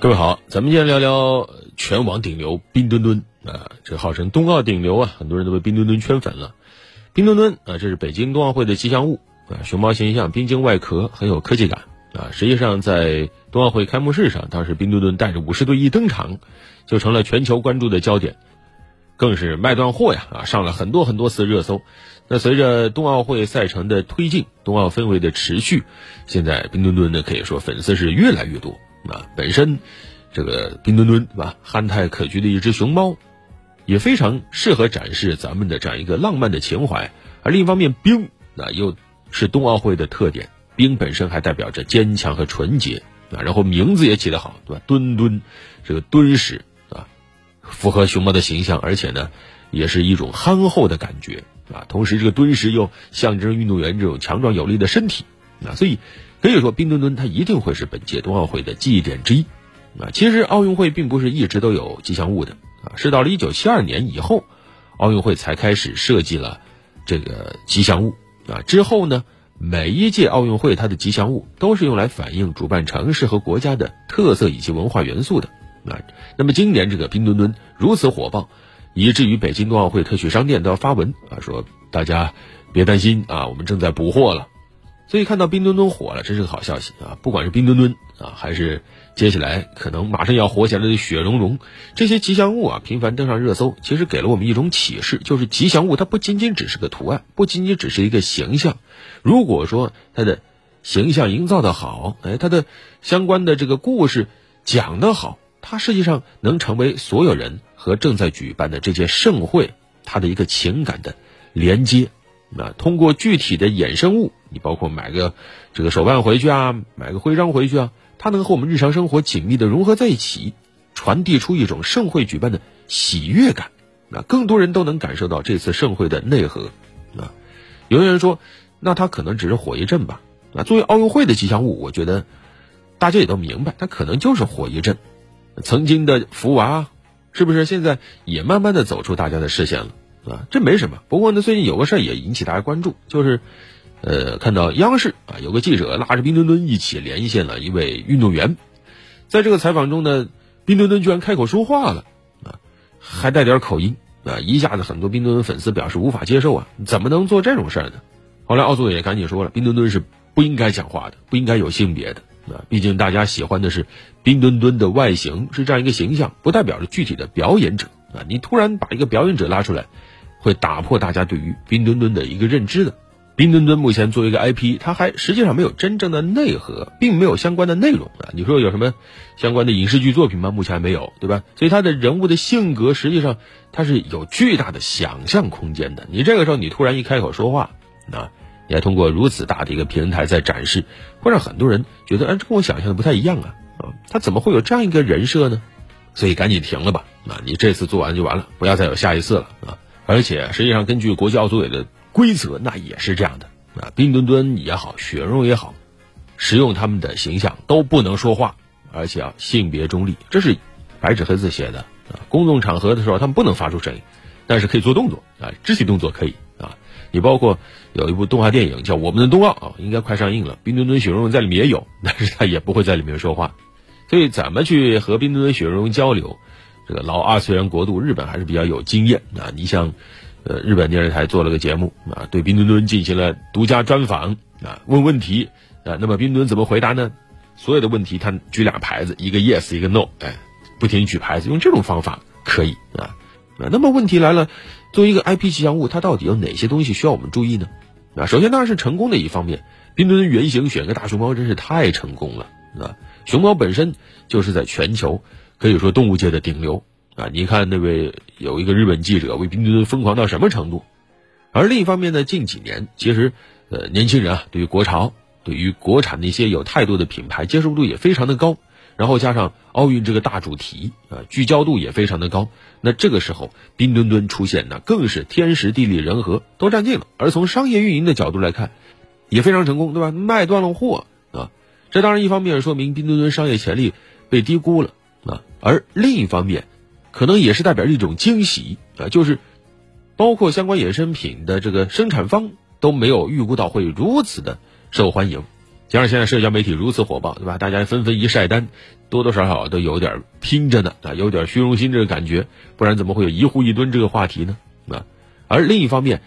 各位好，咱们今天聊聊全网顶流冰墩墩啊，这号称冬奥顶流啊，很多人都被冰墩墩圈粉了。冰墩墩啊，这是北京冬奥会的吉祥物啊，熊猫形象，冰晶外壳，很有科技感啊。实际上，在冬奥会开幕式上，当时冰墩墩带着五十队一登场，就成了全球关注的焦点，更是卖断货呀啊，上了很多很多次热搜。那随着冬奥会赛程的推进，冬奥氛围的持续，现在冰墩墩呢，可以说粉丝是越来越多。啊，本身这个冰墩墩是吧，憨态可掬的一只熊猫，也非常适合展示咱们的这样一个浪漫的情怀。而另一方面，冰那又是冬奥会的特点，冰本身还代表着坚强和纯洁啊。然后名字也起得好，对吧？墩墩，这个敦实啊，符合熊猫的形象，而且呢，也是一种憨厚的感觉啊。同时，这个敦实又象征运动员这种强壮有力的身体啊，所以。可以说，冰墩墩它一定会是本届冬奥会的记忆点之一。啊，其实奥运会并不是一直都有吉祥物的啊，是到了一九七二年以后，奥运会才开始设计了这个吉祥物啊。之后呢，每一届奥运会它的吉祥物都是用来反映主办城市和国家的特色以及文化元素的啊。那么今年这个冰墩墩如此火爆，以至于北京冬奥会特许商店都要发文啊，说大家别担心啊，我们正在补货了。所以看到冰墩墩火了，这是个好消息啊！不管是冰墩墩啊，还是接下来可能马上要火起来的雪融融，这些吉祥物啊频繁登上热搜，其实给了我们一种启示，就是吉祥物它不仅仅只是个图案，不仅仅只是一个形象。如果说它的形象营造的好，哎，它的相关的这个故事讲得好，它实际上能成为所有人和正在举办的这届盛会它的一个情感的连接。那通过具体的衍生物，你包括买个这个手办回去啊，买个徽章回去啊，它能和我们日常生活紧密的融合在一起，传递出一种盛会举办的喜悦感。那更多人都能感受到这次盛会的内核。啊，有人说，那它可能只是火一阵吧。啊，作为奥运会的吉祥物，我觉得大家也都明白，它可能就是火一阵。曾经的福娃，是不是现在也慢慢的走出大家的视线了？啊，这没什么。不过呢，最近有个事儿也引起大家关注，就是，呃，看到央视啊有个记者拉着冰墩墩一起连线了一位运动员，在这个采访中呢，冰墩墩居然开口说话了，啊，还带点口音，啊，一下子很多冰墩墩粉丝表示无法接受啊，怎么能做这种事儿呢？后来奥组委也赶紧说了，冰墩墩是不应该讲话的，不应该有性别的，啊，毕竟大家喜欢的是冰墩墩的外形，是这样一个形象，不代表着具体的表演者，啊，你突然把一个表演者拉出来。会打破大家对于冰墩墩的一个认知的。冰墩墩目前作为一个 IP，它还实际上没有真正的内核，并没有相关的内容啊。你说有什么相关的影视剧作品吗？目前还没有，对吧？所以它的人物的性格实际上它是有巨大的想象空间的。你这个时候你突然一开口说话，啊，你还通过如此大的一个平台在展示，会让很多人觉得，哎，这跟我想象的不太一样啊啊，他怎么会有这样一个人设呢？所以赶紧停了吧，啊，你这次做完就完了，不要再有下一次了啊。而且实际上，根据国际奥组委的规则，那也是这样的啊。冰墩墩也好，雪容融也好，使用他们的形象都不能说话，而且啊性别中立，这是白纸黑字写的啊。公众场合的时候，他们不能发出声音，但是可以做动作啊，肢体动作可以啊。你包括有一部动画电影叫《我们的冬奥》啊，应该快上映了。冰墩墩、雪融融在里面也有，但是他也不会在里面说话。所以怎么去和冰墩墩、雪融融交流？这个老二次元国度日本还是比较有经验啊！你像，呃，日本电视台做了个节目啊，对冰墩墩进行了独家专访啊，问问题啊，那么冰墩墩怎么回答呢？所有的问题他举俩牌子，一个 yes，一个 no，哎，不停举牌子，用这种方法可以啊啊。那么问题来了，作为一个 IP 吉祥物，它到底有哪些东西需要我们注意呢？啊，首先当然是成功的一方面，冰墩墩原型选个大熊猫真是太成功了啊！熊猫本身就是在全球。可以说动物界的顶流啊！你看那位有一个日本记者为冰墩墩疯狂到什么程度？而另一方面呢，近几年其实呃年轻人啊对于国潮、对于国产那些有态度的品牌接受度也非常的高，然后加上奥运这个大主题啊聚焦度也非常的高，那这个时候冰墩墩出现呢更是天时地利人和都占尽了。而从商业运营的角度来看，也非常成功，对吧？卖断了货啊！这当然一方面说明冰墩墩商业潜力被低估了。啊，而另一方面，可能也是代表一种惊喜啊，就是包括相关衍生品的这个生产方都没有预估到会如此的受欢迎，加上现在社交媒体如此火爆，对吧？大家纷纷一晒单，多多少少都有点拼着呢啊，有点虚荣心这个感觉，不然怎么会有一户一吨这个话题呢？啊，而另一方面，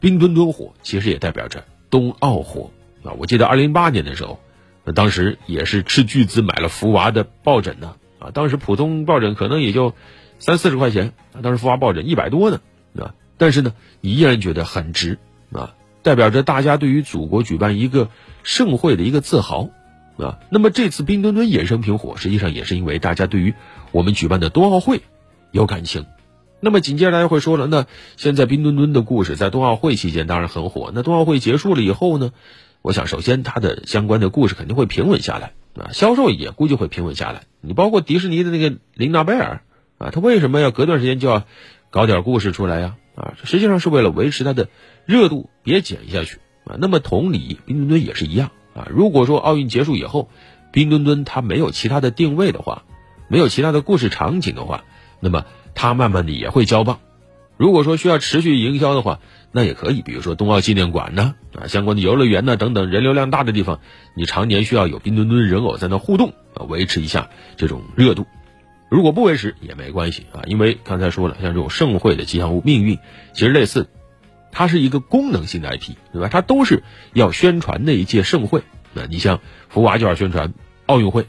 冰墩墩火其实也代表着冬奥火啊。我记得二零零八年的时候，那当时也是斥巨资买了福娃的抱枕呢，啊当时普通抱枕可能也就三四十块钱，当时富华抱枕一百多呢啊，但是呢，你依然觉得很值啊。代表着大家对于祖国举办一个盛会的一个自豪，啊，那么这次冰墩墩衍生品火，实际上也是因为大家对于我们举办的冬奥会有感情。那么紧接着大家会说了，那现在冰墩墩的故事在冬奥会期间当然很火，那冬奥会结束了以后呢？我想首先它的相关的故事肯定会平稳下来，啊，销售也估计会平稳下来。你包括迪士尼的那个琳娜贝尔，啊，他为什么要隔段时间就要搞点故事出来呀？啊，实际上是为了维持它的热度别减下去啊。那么同理，冰墩墩也是一样啊。如果说奥运结束以后，冰墩墩它没有其他的定位的话，没有其他的故事场景的话，那么它慢慢的也会交棒。如果说需要持续营销的话，那也可以，比如说冬奥纪念馆呢，啊，相关的游乐园呢等等人流量大的地方，你常年需要有冰墩墩人偶在那互动啊，维持一下这种热度。如果不维持也没关系啊，因为刚才说了，像这种盛会的吉祥物命运，其实类似，它是一个功能性的 IP，对吧？它都是要宣传那一届盛会。那你像福娃就要宣传奥运会。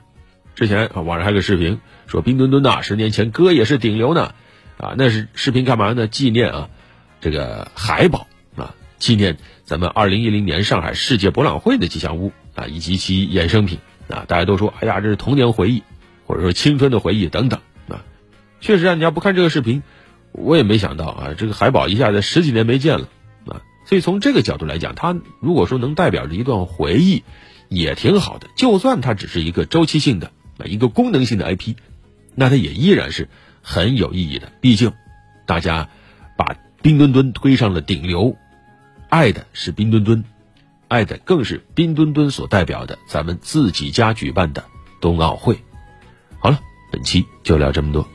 之前啊，网上还有个视频说冰墩墩呐，十年前哥也是顶流呢，啊，那是视频干嘛呢？纪念啊，这个海宝啊，纪念咱们二零一零年上海世界博览会的吉祥物啊，以及其衍生品啊，大家都说，哎呀，这是童年回忆。或者说青春的回忆等等啊，确实啊，你要不看这个视频，我也没想到啊，这个海宝一下子十几年没见了啊，所以从这个角度来讲，它如果说能代表着一段回忆，也挺好的。就算它只是一个周期性的啊，一个功能性的 IP，那它也依然是很有意义的。毕竟，大家把冰墩墩推上了顶流，爱的是冰墩墩，爱的更是冰墩墩所代表的咱们自己家举办的冬奥会。好了，本期就聊这么多。